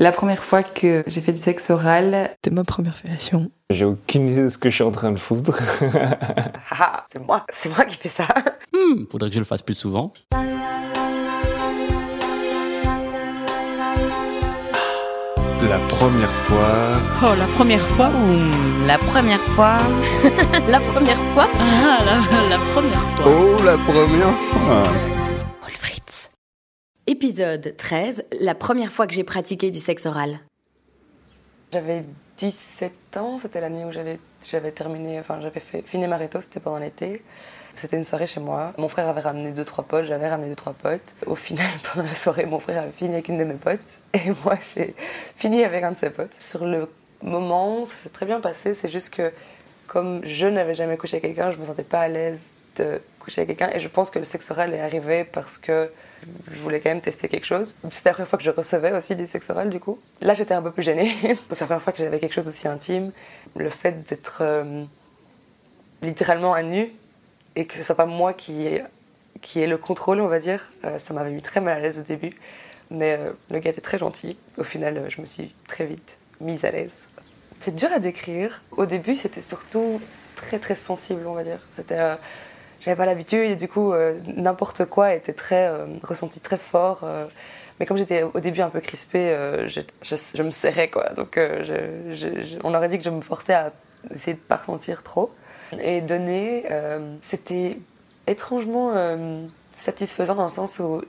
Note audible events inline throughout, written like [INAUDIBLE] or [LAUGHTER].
La première fois que j'ai fait du sexe oral, c'était ma première fellation. J'ai aucune idée de ce que je suis en train de foutre. [LAUGHS] Ah, c'est moi, c'est moi qui fais ça. Hmm, faudrait que je le fasse plus souvent. La première fois. Oh, la première fois Ouh, la première fois. [LAUGHS] la première fois. Ah, la, la première fois. Oh, la première fois. Épisode 13. La première fois que j'ai pratiqué du sexe oral. J'avais 17 ans, c'était l'année où j'avais, terminé, enfin j'avais fini ma réto, c'était pendant l'été. C'était une soirée chez moi. Mon frère avait ramené deux trois potes, j'avais ramené deux trois potes. Au final, [LAUGHS] pendant la soirée, mon frère a fini avec une de mes potes et [LAUGHS] moi j'ai fini avec un de ses potes. Sur le moment, ça s'est très bien passé. C'est juste que comme je n'avais jamais couché avec quelqu'un, je me sentais pas à l'aise de coucher avec quelqu'un et je pense que le sexe oral est arrivé parce que je voulais quand même tester quelque chose. C'était la première fois que je recevais aussi du sexe oral du coup. Là j'étais un peu plus gênée. [LAUGHS] C'est la première fois que j'avais quelque chose d'aussi intime. Le fait d'être euh, littéralement à nu et que ce soit pas moi qui ai, qui le contrôle, on va dire, euh, ça m'avait mis très mal à l'aise au début. Mais euh, le gars était très gentil. Au final, je me suis très vite mise à l'aise. C'est dur à décrire. Au début, c'était surtout très très sensible, on va dire. C'était, j'avais pas l'habitude et du coup, euh, n'importe quoi était très euh, ressenti très fort. euh. mais comme j'étais au début un peu crispée, je, me serrais quoi. Donc, on aurait dit que je me forçais à essayer de pas ressentir trop. Et donner, c'était étrangement satisfaisant dans le sens où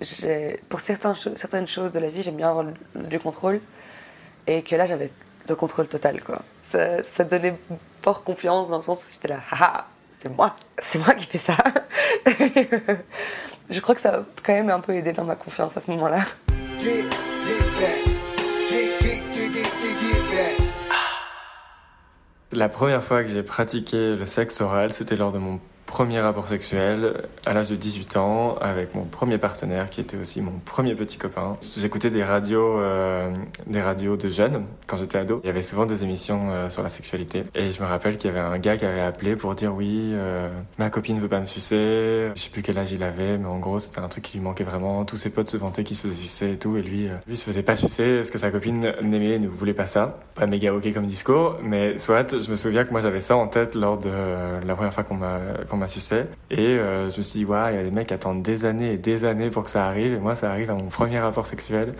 pour certaines choses de la vie, j'aime bien avoir du contrôle et que là j'avais le contrôle total quoi. Ça, ça donnait fort confiance dans le sens où j'étais là, haha, c'est moi, c'est moi qui fais ça. [LAUGHS] Je crois que ça a quand même un peu aidé dans ma confiance à ce moment-là. La première fois que j'ai pratiqué le sexe oral, c'était lors de mon premier rapport sexuel à l'âge de 18 ans avec mon premier partenaire qui était aussi mon premier petit copain. J'écoutais des radios, euh, des radios de jeunes quand j'étais ado. Il y avait souvent des émissions euh, sur la sexualité et je me rappelle qu'il y avait un gars qui avait appelé pour dire oui, euh, ma copine veut pas me sucer. Je sais plus quel âge il avait, mais en gros c'était un truc qui lui manquait vraiment. Tous ses potes se vantaient qu'il se faisait sucer et tout et lui, lui se faisait pas sucer parce que sa copine n'aimait, ne voulait pas ça. Pas méga ok comme discours, mais soit je me souviens que moi j'avais ça en tête lors de la première fois qu'on m'a m'a sucé et euh, je me suis dit ouais il y a des mecs qui attendent des années et des années pour que ça arrive et moi ça arrive à mon premier rapport sexuel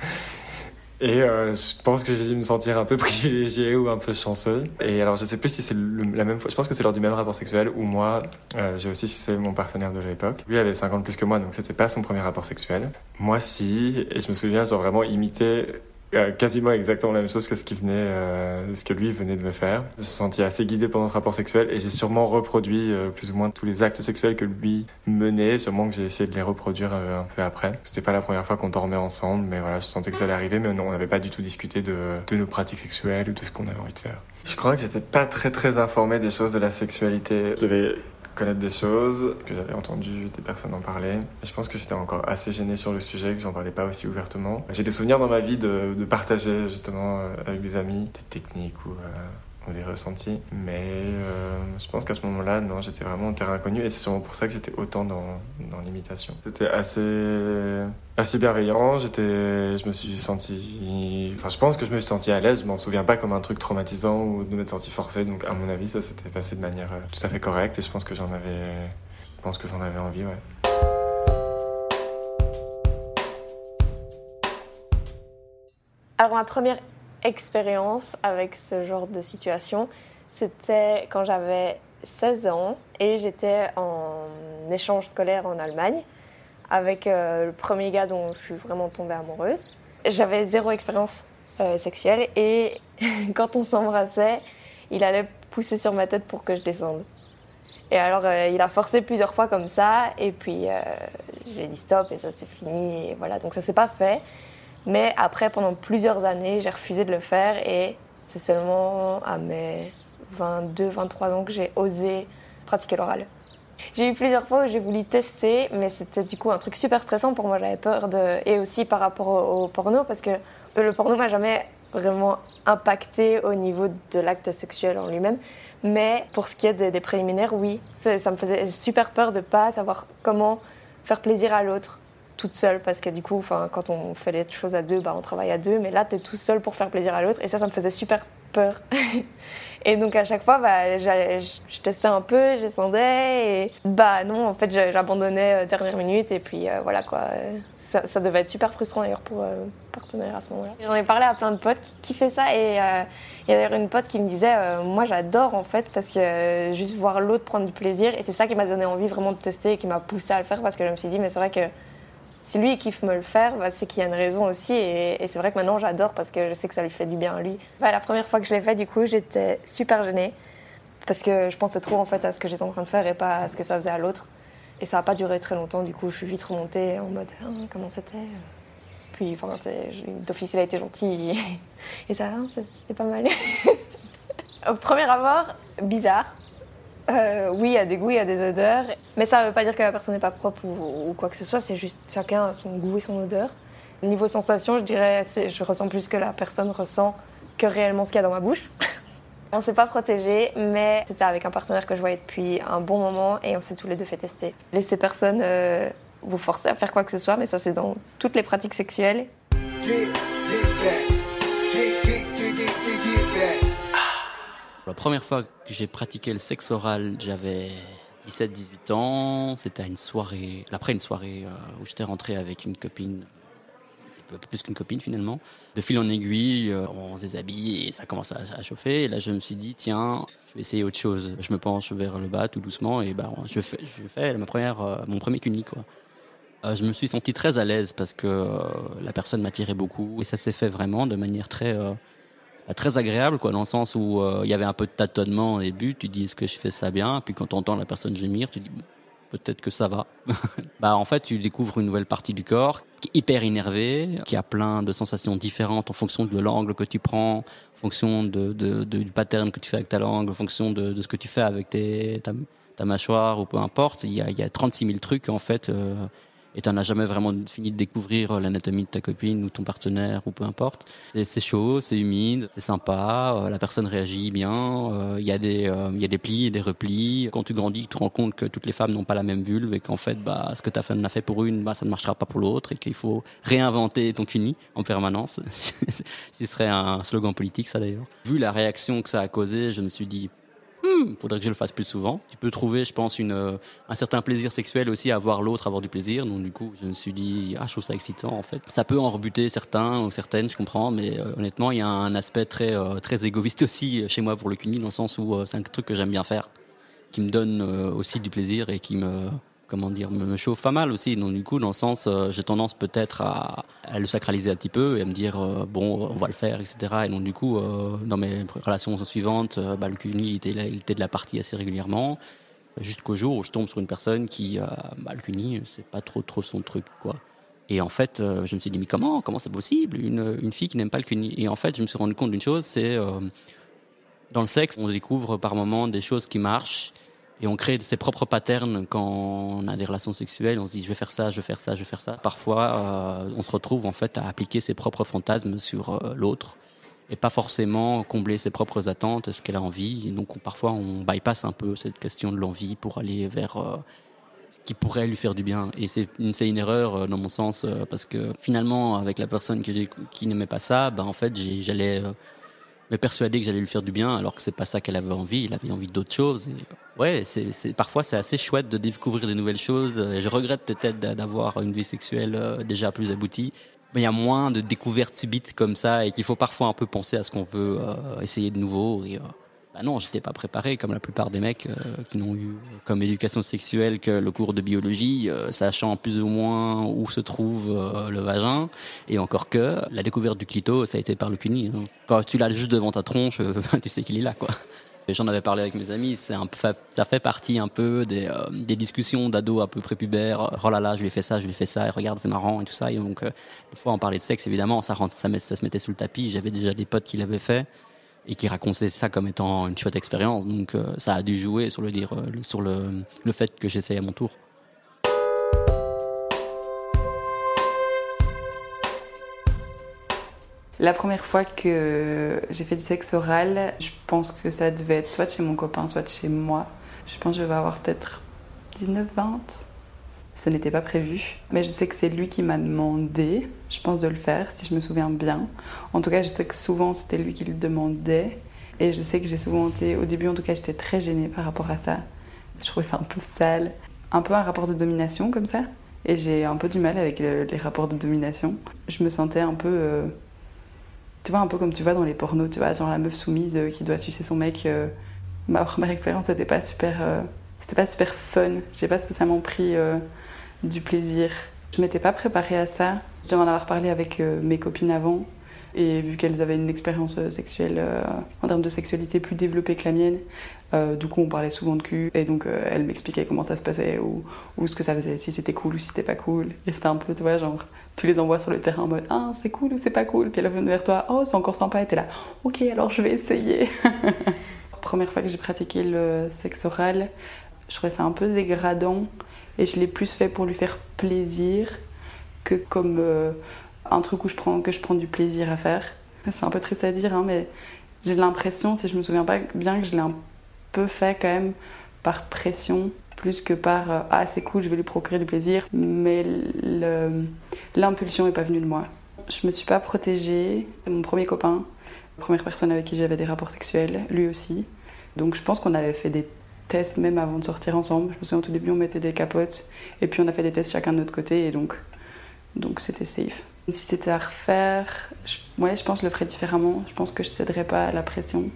et euh, je pense que j'ai dû me sentir un peu [LAUGHS] privilégié ou un peu chanceux. Et alors je sais plus si c'est la même fois, je pense que c'est lors du même rapport sexuel où moi euh, j'ai aussi sucé mon partenaire de l'époque. Lui avait 50 plus que moi donc c'était pas son premier rapport sexuel. Moi si, et je me souviens genre vraiment imiter euh, quasiment exactement la même chose que ce qui venait, euh, ce que lui venait de me faire. Je me suis senti assez guidé pendant ce rapport sexuel et j'ai sûrement reproduit euh, plus ou moins tous les actes sexuels que lui menait. Sûrement que j'ai essayé de les reproduire euh, un peu après. C'était pas la première fois qu'on dormait ensemble, mais voilà, je sentais que ça allait arriver, mais non, on n'avait pas du tout discuté de, de nos pratiques sexuelles ou de ce qu'on avait envie de faire. Je crois que j'étais pas très très informé des choses de la sexualité. Je devais connaître des choses, que j'avais entendu des personnes en parler. Et je pense que j'étais encore assez gêné sur le sujet, que j'en parlais pas aussi ouvertement. J'ai des souvenirs dans ma vie de, de partager justement euh, avec des amis des techniques ou, euh, ou des ressentis. Mais euh, je pense qu'à ce moment-là, non, j'étais vraiment en terrain inconnu et c'est sûrement pour ça que j'étais autant dans, dans l'imitation. C'était assez, assez bienveillant, j'étais, je me suis senti, enfin je pense que je me suis senti à l'aise, je m'en souviens pas comme un truc traumatisant ou de m'être senti forcé, donc à mon avis ça s'était passé de manière euh, tout à fait correcte et je pense que j'en avais, je pense que j'en avais envie, ouais. Alors ma première expérience avec ce genre de situation, c'était quand j'avais 16 ans et j'étais en échange scolaire en Allemagne avec euh, le premier gars dont je suis vraiment tombée amoureuse. J'avais zéro expérience euh, sexuelle et [LAUGHS] quand on s'embrassait, il allait pousser sur ma tête pour que je descende. Et alors euh, il a forcé plusieurs fois comme ça et puis j'ai dit stop et ça c'est fini et voilà donc ça s'est pas fait. Mais après, pendant plusieurs années, j'ai refusé de le faire et c'est seulement à mes 22, 23 ans que j'ai osé pratiquer l'oral. J'ai eu plusieurs fois où j'ai voulu tester, mais c'était du coup un truc super stressant pour moi. J'avais peur de. Et aussi par rapport au, porno, parce que le porno m'a jamais vraiment impacté au niveau de l'acte sexuel en lui-même. Mais pour ce qui est des, préliminaires, oui, ça, ça me faisait super peur de pas savoir comment faire plaisir à l'autre toute seule parce que du coup, quand on fait les choses à deux, bah, on travaille à deux, mais là, tu es tout seul pour faire plaisir à l'autre et ça, ça me faisait super peur. [LAUGHS] et donc à chaque fois, bah, je testais un peu, je descendais et bah non, en fait, j'abandonnais euh, dernière minute et puis euh, voilà quoi. Ça, devait être super frustrant d'ailleurs pour euh, partenaire à ce moment-là. J'en ai parlé à plein de potes qui, qui fait ça et il y a d'ailleurs une pote qui me disait, moi j'adore en fait parce que juste voir l'autre prendre du plaisir et c'est ça qui m'a donné envie vraiment de tester et qui m'a poussé à le faire parce que je me suis dit, mais c'est vrai que si lui il kiffe me le faire, bah, c'est qu'il y a une raison aussi. Et, c'est vrai que maintenant j'adore parce que je sais que ça lui fait du bien à lui. Bah, la première fois que je l'ai fait, du coup, j'étais super gênée parce que je pensais trop en fait à ce que j'étais en train de faire et pas à ce que ça faisait à l'autre. Et ça n'a pas duré très longtemps. Du coup, je suis vite remontée en mode ah, comment c'était? Puis, enfin, d'office, il a été gentil et [LAUGHS] ça, hein, c'était pas mal. [LAUGHS] Au premier abord, bizarre euh, oui, il y a des goûts, il y a des odeurs, mais ça ne veut pas dire que la personne n'est pas propre ou, quoi que ce soit, c'est juste chacun a son goût et son odeur. Niveau sensation, je dirais, je ressens plus que la personne ressent que réellement ce qu'il y a dans ma bouche. [LAUGHS] on s'est pas protégé, mais c'était avec un partenaire que je voyais depuis un bon moment et on s'est tous les deux fait tester. Laissez personne euh, vous forcer à faire quoi que ce soit, mais ça c'est dans toutes les pratiques sexuelles. La première fois que j'ai pratiqué le sexe oral, j'avais 17-18 ans. C'était une soirée, après une soirée euh, où j'étais rentré avec une copine, plus qu'une copine finalement. De fil en aiguille, euh, on se déshabille et ça commence à, chauffer. Et là, je me suis dit, tiens, je vais essayer autre chose. Je me penche vers le bas tout doucement et bah, je fais, ma première, euh, mon premier cuni je me suis senti très à l'aise parce que la personne m'attirait beaucoup et ça s'est fait vraiment de manière très très agréable, quoi, dans le sens où euh, il y avait un peu de tâtonnement au début. Tu dis est-ce que je fais ça bien? Puis quand tu entends la personne gémir, tu dis peut-être que ça va. [LAUGHS] bah en fait, tu découvres une nouvelle partie du corps qui est hyper énervé, qui a plein de sensations différentes en fonction de l'angle que tu prends, en fonction de, du pattern que tu fais avec ta langue, en fonction de, ce que tu fais avec ta, mâchoire ou peu importe. Il y a, y a 36 000 trucs en fait. Euh, et tu n'as jamais vraiment fini de découvrir euh, l'anatomie de ta copine ou ton partenaire ou peu importe. C'est chaud, c'est humide, c'est sympa, euh, la personne réagit bien, euh, il y, a des, il y a des plis et des replis. Quand tu grandis, tu te rends compte que toutes les femmes n'ont pas la même vulve et qu'en fait, bah, ce que tu as fait pour une, bah, ça ne marchera pas pour l'autre et qu'il faut réinventer ton cuni en permanence. [LAUGHS] Ce serait un slogan politique, ça d'ailleurs. Vu la réaction que ça a causé, je me suis dit, hmm, faudrait que je le fasse plus souvent. Tu peux trouver, je pense, euh, un certain plaisir sexuel aussi à voir l'autre avoir du plaisir. Donc du coup, je me suis dit, ah, je trouve ça excitant en fait. Ça peut en rebuter certains ou certaines, je comprends, mais euh, honnêtement, il y a un aspect très, euh, très égoïste [LAUGHS] aussi chez moi pour le cuni, dans le sens où c'est un truc que j'aime bien faire, qui me donne aussi du plaisir et qui me comment dire, me, chauffe pas mal aussi. Donc du coup, dans le sens, euh, j'ai tendance peut-être à, le sacraliser un petit peu et à me dire euh, bon, on va le faire, etc. Et donc du coup, euh, dans mes relations suivantes, bah, le CUNY était, il était de la partie assez régulièrement, jusqu'au jour où je tombe sur une personne qui, bah, le CUNY, c'est pas trop trop son truc, quoi. Et en fait, je me suis dit mais comment, comment c'est possible? Une, une fille qui n'aime pas le CUNY Et en fait, je me suis rendu compte d'une chose, c'est dans le sexe, on découvre par moments des choses qui marchent et on crée ses propres patterns quand on a des relations sexuelles. On se dit je vais faire ça, je vais faire ça, je vais faire ça. Parfois, euh, on se retrouve en fait à appliquer ses propres fantasmes sur euh, l'autre et pas forcément combler ses propres attentes, ce qu'elle a envie. Et donc parfois on bypass un peu cette question de l'envie pour aller vers euh, ce qui pourrait lui faire du bien. Et c'est une, une erreur dans mon sens parce que finalement avec la personne que qui n'aimait pas ça, ben en fait j'allais me persuader que j'allais lui faire du bien alors que c'est pas ça qu'elle avait envie. Il avait envie d'autre chose. Et ouais, c'est parfois c'est assez chouette de découvrir des nouvelles choses. Et je regrette peut-être d'avoir une vie sexuelle euh, déjà plus aboutie. Mais il y a moins de découvertes subites comme ça et qu'il faut parfois un peu penser à ce qu'on veut euh, essayer de nouveau. Et, euh, bah non, j'étais pas préparé comme la plupart des mecs euh, qui n'ont eu comme éducation sexuelle que le cours de biologie, euh, sachant plus ou moins où se trouve euh, le vagin. Et encore que la découverte du clito, ça a été par le cuni. Hein. Quand tu l'as juste devant ta tronche, [LAUGHS] tu sais qu'il est là, quoi. J'en avais parlé avec mes amis, c'est un, ça fait partie un peu des, des discussions d'ados à peu près pubères. Oh là là, je lui ai fait ça, je lui ai fait ça, et regarde, c'est marrant et tout ça. Et donc, une fois on parlait de sexe, évidemment, ça, ça, ça se mettait sous le tapis. J'avais déjà des potes qui l'avaient fait et qui racontait ça comme étant une chouette expérience. Donc euh, ça a dû jouer sur le dire, euh, sur le, le fait que j'essaye à mon tour. La première fois que j'ai fait du sexe oral, je pense que ça devait être soit chez mon copain, soit chez moi. Je pense que je vais avoir peut-être 19-20. Ce n'était pas prévu, mais je sais que c'est lui qui m'a demandé, je pense, de le faire, si je me souviens bien. En tout cas, je sais que souvent c'était lui qui le demandait. Et je sais que j'ai souvent été, au début en tout cas, j'étais très gênée par rapport à ça. Je trouvais ça un peu sale, un peu un rapport de domination comme ça. Et j'ai un peu du mal avec le- les rapports de domination. Je me sentais un peu. euh, tu vois, un peu comme tu vois dans les pornos, tu vois, genre la meuf soumise euh, qui doit sucer son mec. euh. Ma première expérience, c'était pas super. c'était pas super fun. J'ai pas spécialement pris du plaisir. Je m'étais pas préparée à ça. Je devais en avoir parlé avec euh, mes copines avant. Et vu qu'elles avaient une expérience euh, sexuelle, euh, en termes de sexualité plus développée que la mienne, du coup on parlait souvent de cul. Et donc elles m'expliquaient comment ça se passait ou, ou ce que ça faisait, si c'était cool ou si c'était pas cool. Et c'était un peu, tu vois, genre, tu les envoies sur le terrain en mode Ah, c'est cool ou c'est pas cool? Puis elles reviennent vers toi Oh, c'est encore sympa. Et t'es là Ok, alors je vais essayer. [LAUGHS] Première fois que j'ai pratiqué le sexe oral, je trouvais ça un peu dégradant. Et je l'ai plus fait pour lui faire plaisir que comme euh, un truc où je prends, que je prends du plaisir à faire. C'est un peu triste à dire, hein, mais j'ai l'impression, si je me souviens pas bien, que je l'ai un peu fait quand même par pression, plus que par euh, ah c'est cool, je vais lui procurer du plaisir. Mais l'impulsion n'est pas venue de moi. Je me suis pas protégée. C'est mon premier copain, première personne avec qui j'avais des rapports sexuels, lui aussi. Donc je pense qu'on avait fait des tests même avant de sortir ensemble. Je me souviens au tout début on mettait des capotes et puis on a fait des tests chacun de notre côté et donc donc c'était safe. Si c'était à refaire, je, je pense que je le ferais différemment. Je pense que je céderais pas à la pression.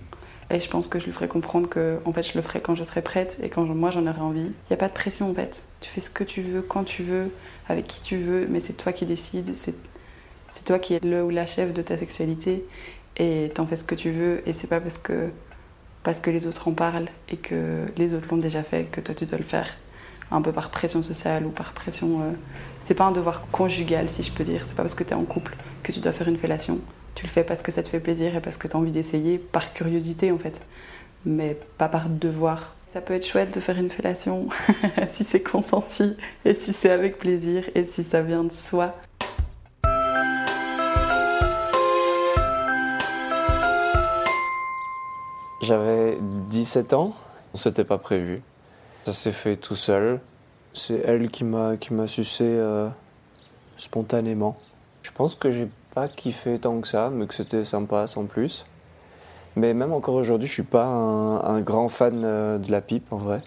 Et je pense que je lui ferais comprendre que en fait, je le ferai quand je serai prête et quand moi j'en aurai envie. Il n'y a pas de pression en fait. Tu fais ce que tu veux, quand tu veux, avec qui tu veux, mais c'est toi qui décides. C'est, c'est toi qui es le ou la chef de ta sexualité et t'en fais ce que tu veux. Et c'est pas parce que, parce que les autres en parlent et que les autres l'ont déjà fait que toi tu dois le faire un peu par pression sociale ou par pression. euh, C'est pas un devoir conjugal, si je peux dire. C'est pas parce que tu es en couple que tu dois faire une fellation. Tu le fais parce que ça te fait plaisir et parce que tu as envie d'essayer, par curiosité en fait, mais pas par devoir. Ça peut être chouette de faire une fellation [LAUGHS] si c'est consenti et si c'est avec plaisir et si ça vient de soi. J'avais 17 ans, c'était pas prévu. Ça s'est fait tout seul. C'est elle qui m'a qui m'a sucé euh, spontanément. Je pense que j'ai pas kiffé tant que ça, mais que c'était sympa sans plus. Mais même encore aujourd'hui, je suis pas un, grand fan euh, de la pipe en vrai.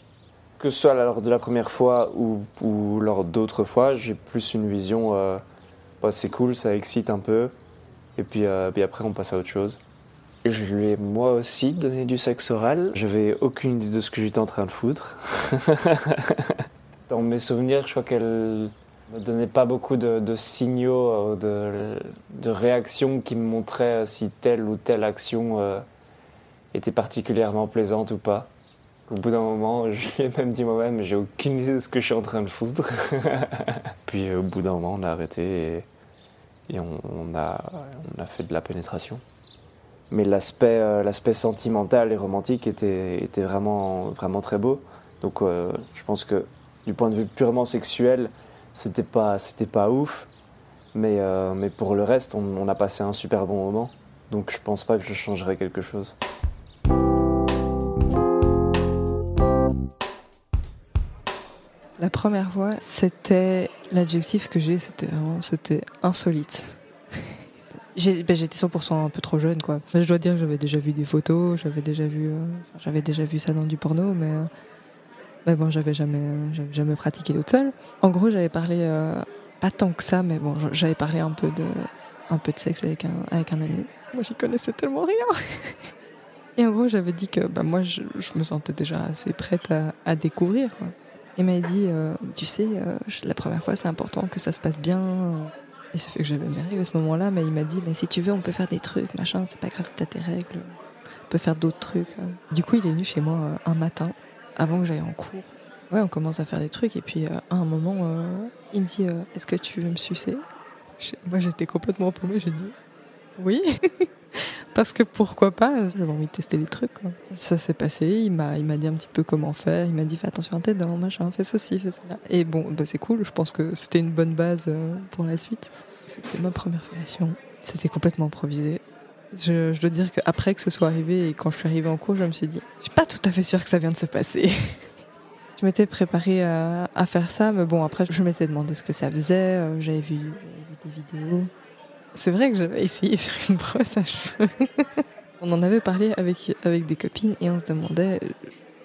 Que ce soit lors de la première fois ou, lors d'autres fois, j'ai plus une vision. euh, c'est cool, ça excite un peu. Et puis, euh, puis après, on passe à autre chose. Je lui ai moi aussi donné du sexe oral. J'avais aucune idée de ce que j'étais en train de foutre. [LAUGHS] Dans mes souvenirs, je crois qu'elle me donnait pas beaucoup de, de signaux, euh, de, de réactions qui me montraient euh, si telle ou telle action euh, était particulièrement plaisante ou pas. Au bout d'un moment, [LAUGHS] je lui ai même dit moi-même, j'ai aucune idée de ce que je suis en train de foutre. [LAUGHS] Puis au bout d'un moment, on a arrêté et, et on, on a, on a fait de la pénétration mais l'aspect euh, l'aspect sentimental et romantique était, vraiment, très beau. Donc euh, je pense que du point de vue purement sexuel, c'était pas, pas ouf, mais, euh, mais pour le reste, on, a passé un super bon moment. Donc je pense pas que je changerais quelque chose. La première fois, c'était l'adjectif que j'ai, c'était vraiment, insolite. Ben, J'étais 100% un peu trop jeune, quoi. Je dois dire que j'avais déjà vu des photos, j'avais déjà vu, euh, j'avais déjà vu ça dans du porno, mais, euh, bon, j'avais jamais, euh, jamais pratiqué toute seule. En gros, j'avais parlé, pas tant que ça, mais bon, j'avais parlé un peu de, un peu de sexe avec un, avec un ami. Moi, j'y connaissais tellement rien. [LAUGHS] Et en gros, j'avais dit que bah, moi, je, me sentais déjà assez prête à, découvrir. Quoi. Il m'a dit, tu sais, la première fois, c'est important que ça se passe bien. Il se fait que j'avais mes règles à ce moment-là, mais il m'a dit, mais si tu veux, on peut faire des trucs, machin, c'est pas grave si t'as tes règles. On peut faire d'autres trucs. Du coup, il est venu chez moi euh, un matin, avant que j'aille en cours. Ouais, on commence à faire des trucs, et puis euh, à un moment, euh, il me dit, est-ce que tu veux me sucer? Moi, j'étais complètement paumée, j'ai dit, oui. [LAUGHS] Parce que pourquoi pas J'avais envie de tester des trucs. Ça s'est passé, il m'a, il m'a dit un petit peu comment faire. Il m'a dit fais attention à tes dents, machin, fais ceci, fais cela. Et bon, bah, c'est cool, je pense que c'était une bonne base euh, pour la suite. C'était ma première fellation. C'était complètement improvisé. Je, dois dire qu'après que ce soit arrivé et quand je suis arrivée en cours, je me suis dit je suis pas tout à fait sûre que ça vient de se passer. [LAUGHS] Je m'étais préparée à, faire ça, mais bon, après, je m'étais demandé ce que ça faisait. euh, j'avais vu des vidéos. C'est vrai que j'avais essayé sur une brosse à cheveux. [LAUGHS] on en avait parlé avec, avec des copines et on se demandait,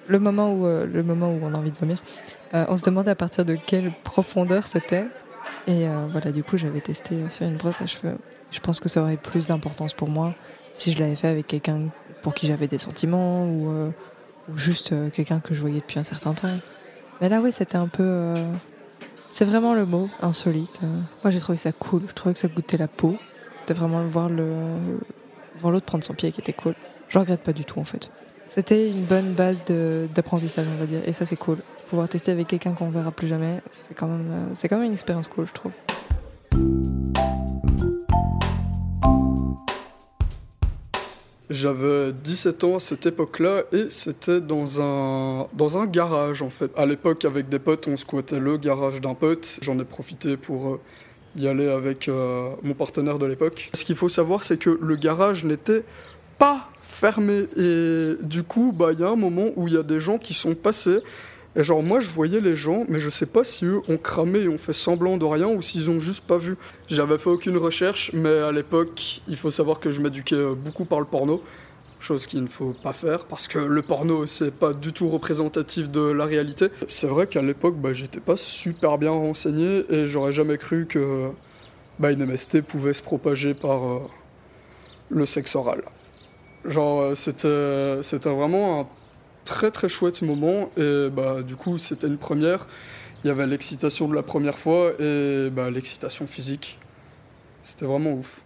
le moment où, euh, le moment où on a envie de vomir, euh, on se demandait à partir de quelle profondeur c'était. Et euh, voilà, du coup, j'avais testé sur une brosse à cheveux. Je pense que ça aurait plus d'importance pour moi si je l'avais fait avec quelqu'un pour qui j'avais des sentiments ou, juste quelqu'un que je voyais depuis un certain temps. Mais là, ouais, c'était un peu. C'est vraiment le mot, insolite. Euh, Moi, j'ai trouvé ça cool. Je trouvais que ça goûtait la peau. C'était vraiment voir le voir l'autre prendre son pied qui était cool. Je regrette pas du tout, en fait. C'était une bonne base d'apprentissage, on va dire. Et ça, c'est cool. Pouvoir tester avec quelqu'un qu'on verra plus jamais, c'est quand même, euh, c'est quand même une expérience cool, je trouve. J'avais 17 ans à cette époque-là et c'était dans un, dans un garage en fait. À l'époque, avec des potes, on squattait le garage d'un pote. J'en ai profité pour euh, y aller avec euh, mon partenaire de l'époque. Ce qu'il faut savoir, c'est que le garage n'était pas fermé et du coup, bah, il y a un moment où il y a des gens qui sont passés. Et genre moi je voyais les gens, mais je sais pas si eux ont cramé et ont fait semblant de rien ou s'ils ont juste pas vu. J'avais fait aucune recherche, mais à l'époque, il faut savoir que je m'éduquais euh, beaucoup par le porno, chose qu'il ne faut pas faire parce que le porno c'est pas du tout représentatif de la réalité. C'est vrai qu'à l'époque, bah, j'étais pas super bien renseigné et j'aurais jamais cru que bah, une MST pouvait se propager par euh, le sexe oral. Genre euh, c'était c'était vraiment un très très chouette moment et bah du coup c'était une première. Il y avait l'excitation de la première fois et bah, l'excitation physique. C'était vraiment ouf.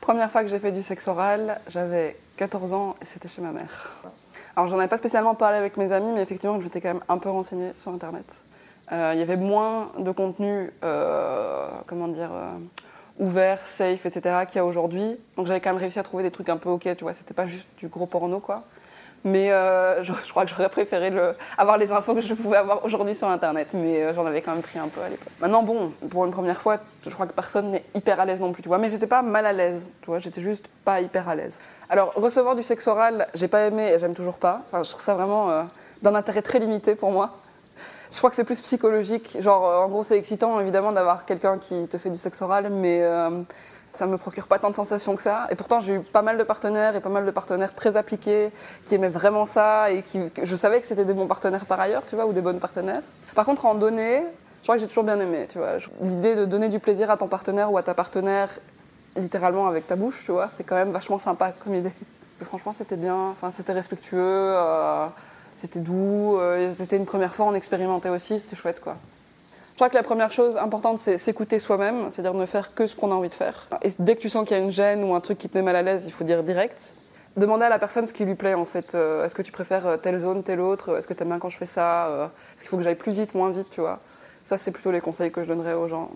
Première fois que j'ai fait du sexe oral, j'avais 14 ans et c'était chez ma mère. Alors j'en avais pas spécialement parlé avec mes amis, mais effectivement je m'étais quand même un peu renseignée sur internet. Euh, Il y avait moins de contenu, euh, comment dire, euh, ouvert, safe, etc. qu'il y a aujourd'hui. Donc j'avais quand même réussi à trouver des trucs un peu ok, tu vois, c'était pas juste du gros porno quoi. Mais euh, je, crois que j'aurais préféré avoir les infos que je pouvais avoir aujourd'hui sur internet, mais euh, j'en avais quand même pris un peu à l'époque. Maintenant, bon, pour une première fois, je crois que personne n'est hyper à l'aise non plus, tu vois, mais j'étais pas mal à l'aise, tu vois, j'étais juste pas hyper à l'aise. Alors, recevoir du sexe oral, j'ai pas aimé et j'aime toujours pas. Enfin, je trouve ça vraiment euh, d'un intérêt très limité pour moi. Je crois que c'est plus psychologique. Genre, euh, en gros, c'est excitant évidemment d'avoir quelqu'un qui te fait du sexe oral, mais euh, ça me procure pas tant de sensations que ça. Et pourtant, j'ai eu pas mal de partenaires et pas mal de partenaires très appliqués qui aimaient vraiment ça et qui, je savais que c'était des bons partenaires par ailleurs, tu vois, ou des bonnes partenaires. Par contre, en donner, je crois que j'ai toujours bien aimé, tu vois. L'idée de donner du plaisir à ton partenaire ou à ta partenaire, littéralement avec ta bouche, tu vois, c'est quand même vachement sympa comme idée. [LAUGHS] Franchement, c'était bien, enfin, c'était respectueux. euh, c'était doux, euh, c'était une première fois, on expérimentait aussi, c'était chouette quoi. Je crois que la première chose importante, c'est s'écouter soi-même, c'est-à-dire ne faire que ce qu'on a envie de faire. Et dès que tu sens qu'il y a une gêne ou un truc qui te met mal à l'aise, il faut dire direct. Demander à la personne ce qui lui plaît en fait. Euh, Est-ce que tu préfères euh, telle zone, telle autre? Est-ce que tu aimes bien quand je fais ça? Est-ce qu'il faut que j'aille plus vite, moins vite, tu vois? Ça, c'est plutôt les conseils que je donnerais aux gens.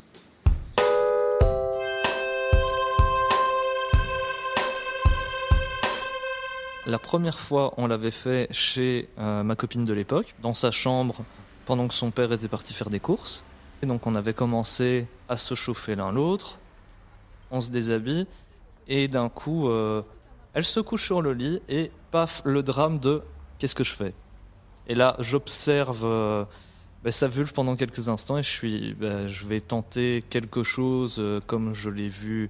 La première fois, on l'avait fait chez euh, ma copine de l'époque, dans sa chambre, pendant que son père était parti faire des courses. Et donc on avait commencé à se chauffer l'un l'autre, on se déshabille, et d'un coup, euh, elle se couche sur le lit, et paf, le drame de qu'est-ce que je fais? Et là, j'observe euh, ben, sa vulve pendant quelques instants, et je suis, ben, je vais tenter quelque chose comme je l'ai vu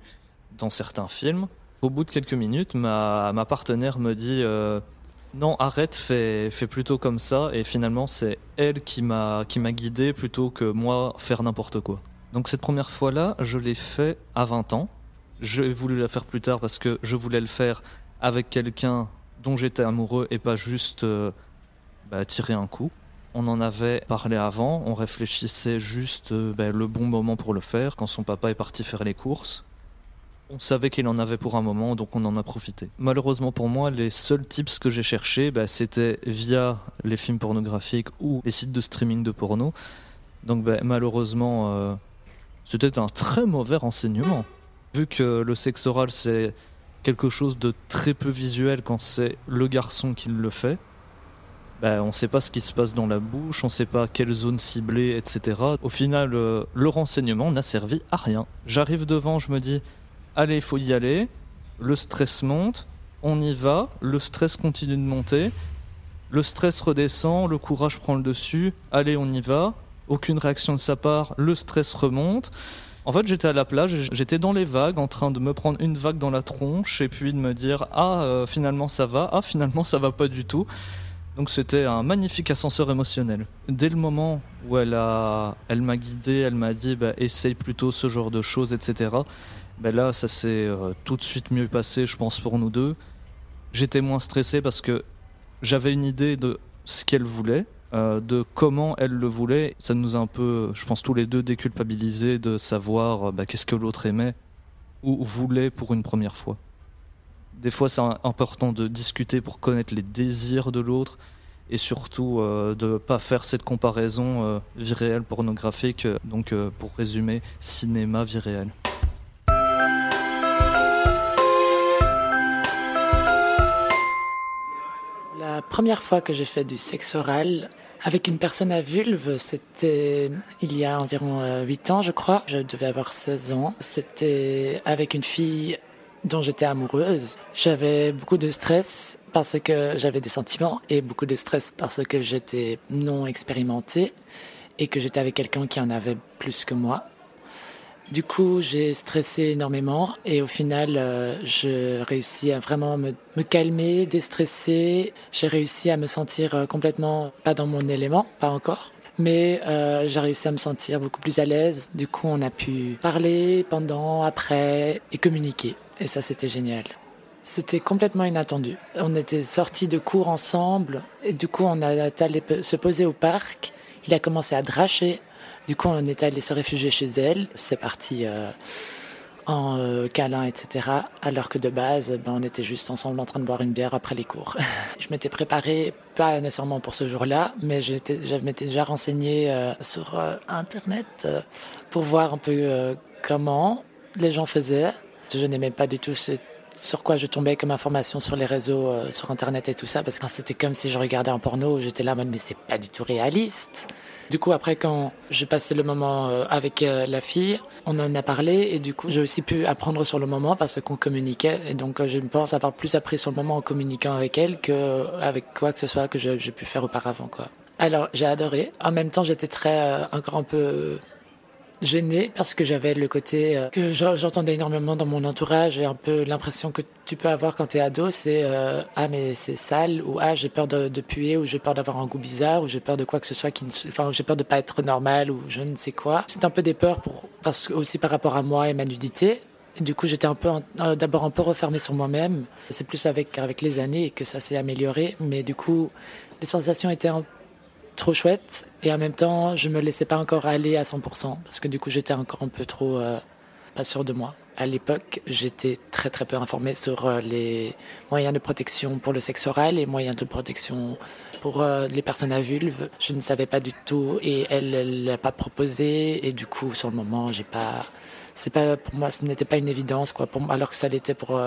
dans certains films. Au bout de quelques minutes, ma, partenaire me dit euh, non, arrête, fais, plutôt comme ça. Et finalement, c'est elle qui m'a qui m'a guidé plutôt que moi faire n'importe quoi. Donc cette première fois-là, je l'ai fait à 20 ans. J'ai voulu la faire plus tard parce que je voulais le faire avec quelqu'un dont j'étais amoureux et pas juste euh, bah, tirer un coup. On en avait parlé avant, on réfléchissait juste euh, bah, le bon moment pour le faire quand son papa est parti faire les courses. On savait qu'il en avait pour un moment, donc on en a profité. Malheureusement pour moi, les seuls tips que j'ai cherchés, bah, c'était via les films pornographiques ou les sites de streaming de porno. Donc bah, malheureusement, euh, c'était un très mauvais renseignement. Vu que le sexe oral, c'est quelque chose de très peu visuel quand c'est le garçon qui le fait, bah, on ne sait pas ce qui se passe dans la bouche, on ne sait pas quelle zone cibler, etc. Au final, euh, le renseignement n'a servi à rien. J'arrive devant, je me dis, allez, il faut y aller. Le stress monte. on y va, le stress continue de monter, le stress redescend, le courage prend le dessus, allez on y va, aucune réaction de sa part, le stress remonte. En fait, j'étais à la plage, j'étais dans les vagues, en train de me prendre une vague dans la tronche et puis de me dire ah euh, finalement ça va, ah finalement ça va pas du tout. Donc c'était un magnifique ascenseur émotionnel. Dès le moment où elle a, elle m'a guidé, elle m'a dit bah, essaye plutôt ce genre de choses, etc. Ben là, ça s'est euh, tout de suite mieux passé, je pense pour nous deux. J'étais moins stressé parce que j'avais une idée de ce qu'elle voulait, euh, de comment elle le voulait. Ça nous a un peu, je pense tous les deux, déculpabilisés de savoir bah, qu'est-ce que l'autre aimait ou voulait pour une première fois. Des fois, c'est important de discuter pour connaître les désirs de l'autre et surtout euh, de ne pas faire cette comparaison euh, vie réelle pornographique. Donc, euh, pour résumer, cinéma, vie réelle. La première fois que j'ai fait du sexe oral avec une personne à vulve, c'était il y a environ 8 ans, je crois. Je devais avoir 16 ans. C'était avec une fille dont j'étais amoureuse. J'avais beaucoup de stress parce que j'avais des sentiments et beaucoup de stress parce que j'étais non expérimentée et que j'étais avec quelqu'un qui en avait plus que moi. Du coup, j'ai stressé énormément et au final, euh, je réussis à vraiment me, me calmer, déstresser. J'ai réussi à me sentir euh, complètement pas dans mon élément, pas encore. Mais euh, j'ai réussi à me sentir beaucoup plus à l'aise. Du coup, on a pu parler pendant, après et communiquer. Et ça, c'était génial. C'était complètement inattendu. On était sortis de cours ensemble et du coup, on a allé se poser au parc. Il a commencé à dracher. Du coup, on est allé se réfugier chez elle. C'est parti euh, en euh, câlin, etc. Alors que de base, ben, on était juste ensemble en train de boire une bière après les cours. [LAUGHS] je m'étais préparé, pas nécessairement pour ce jour-là, mais je m'étais déjà renseigné euh, sur Internet pour voir un peu comment les gens faisaient. Je n'aimais pas du tout ce sur quoi je tombais comme information sur les réseaux, sur Internet et tout ça, parce que c'était comme si je regardais un porno j'étais là en mode mais c'est pas du tout réaliste. Du coup, après, quand j'ai passé le moment euh, avec euh, la fille, on en a parlé et du coup, j'ai aussi pu apprendre sur le moment parce qu'on communiquait. Et donc, euh, je pense avoir plus appris sur le moment en communiquant avec elle que avec quoi que ce soit que j'ai pu faire auparavant, quoi. Alors, j'ai adoré. En même temps, j'étais très, encore un peu gênée parce que j'avais le côté euh, que j'en- j'entendais énormément dans mon entourage et un peu l'impression que tu peux avoir quand t'es ado, c'est euh, ah mais c'est sale ou ah j'ai peur de, puer ou j'ai peur d'avoir un goût bizarre ou j'ai peur de quoi que ce soit qui ne, enfin j'ai peur de pas être normal ou je ne sais quoi. C'est un peu des peurs pour parce aussi par rapport à moi et ma nudité. Du coup, j'étais un peu euh, d'abord un peu refermée sur moi-même. C'est plus avec avec les années que ça s'est amélioré, mais du coup, les sensations étaient un trop chouette et en même temps je me laissais pas encore aller à 100% parce que du coup j'étais encore un peu trop euh, pas sûr de moi. À l'époque j'étais très très peu informée sur euh, les moyens de protection pour le sexe oral et moyens de protection pour euh, les personnes à vulve. Je ne savais pas du tout et elle l'a pas proposé et du coup sur le moment j'ai pas c'est pas pour moi ce n'était pas une évidence quoi pour moi alors que ça l'était pour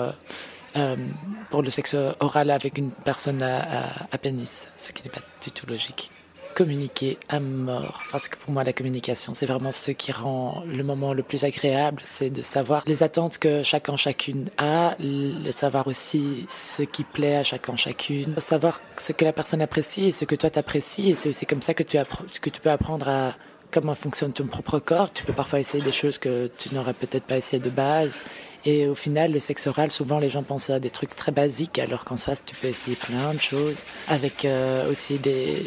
pour le sexe oral avec une personne à, à, à pénis, ce qui n'est pas du tout logique communiquer à mort. Parce que pour moi, la communication, c'est vraiment ce qui rend le moment le plus agréable. C'est de savoir les attentes que chacun, chacune a, le savoir aussi ce qui plaît à chacun, chacune, savoir ce que la personne apprécie et ce que toi t'apprécies. Et c'est aussi comme ça que tu, que tu peux apprendre à comment fonctionne ton propre corps. Tu peux parfois essayer des choses que tu n'aurais peut-être pas essayé de base. Et au final, le sexe oral, souvent les gens pensent à des trucs très basiques, alors qu'en face, tu peux essayer plein de choses, avec euh, aussi des,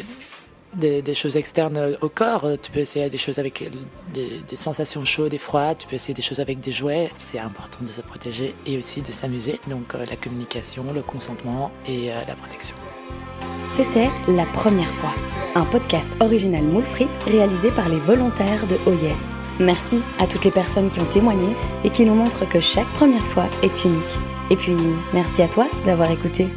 des, choses externes au corps. Tu peux essayer des choses avec des, sensations chaudes et froides. Tu peux essayer des choses avec des jouets. C'est important de se protéger et aussi de s'amuser. Donc euh, la communication, le consentement et euh, la protection. C'était La Première fois, un podcast original Moule Frites réalisé par les volontaires de OYES. Merci à toutes les personnes qui ont témoigné et qui nous montrent que chaque première fois est unique. Et puis, merci à toi d'avoir écouté.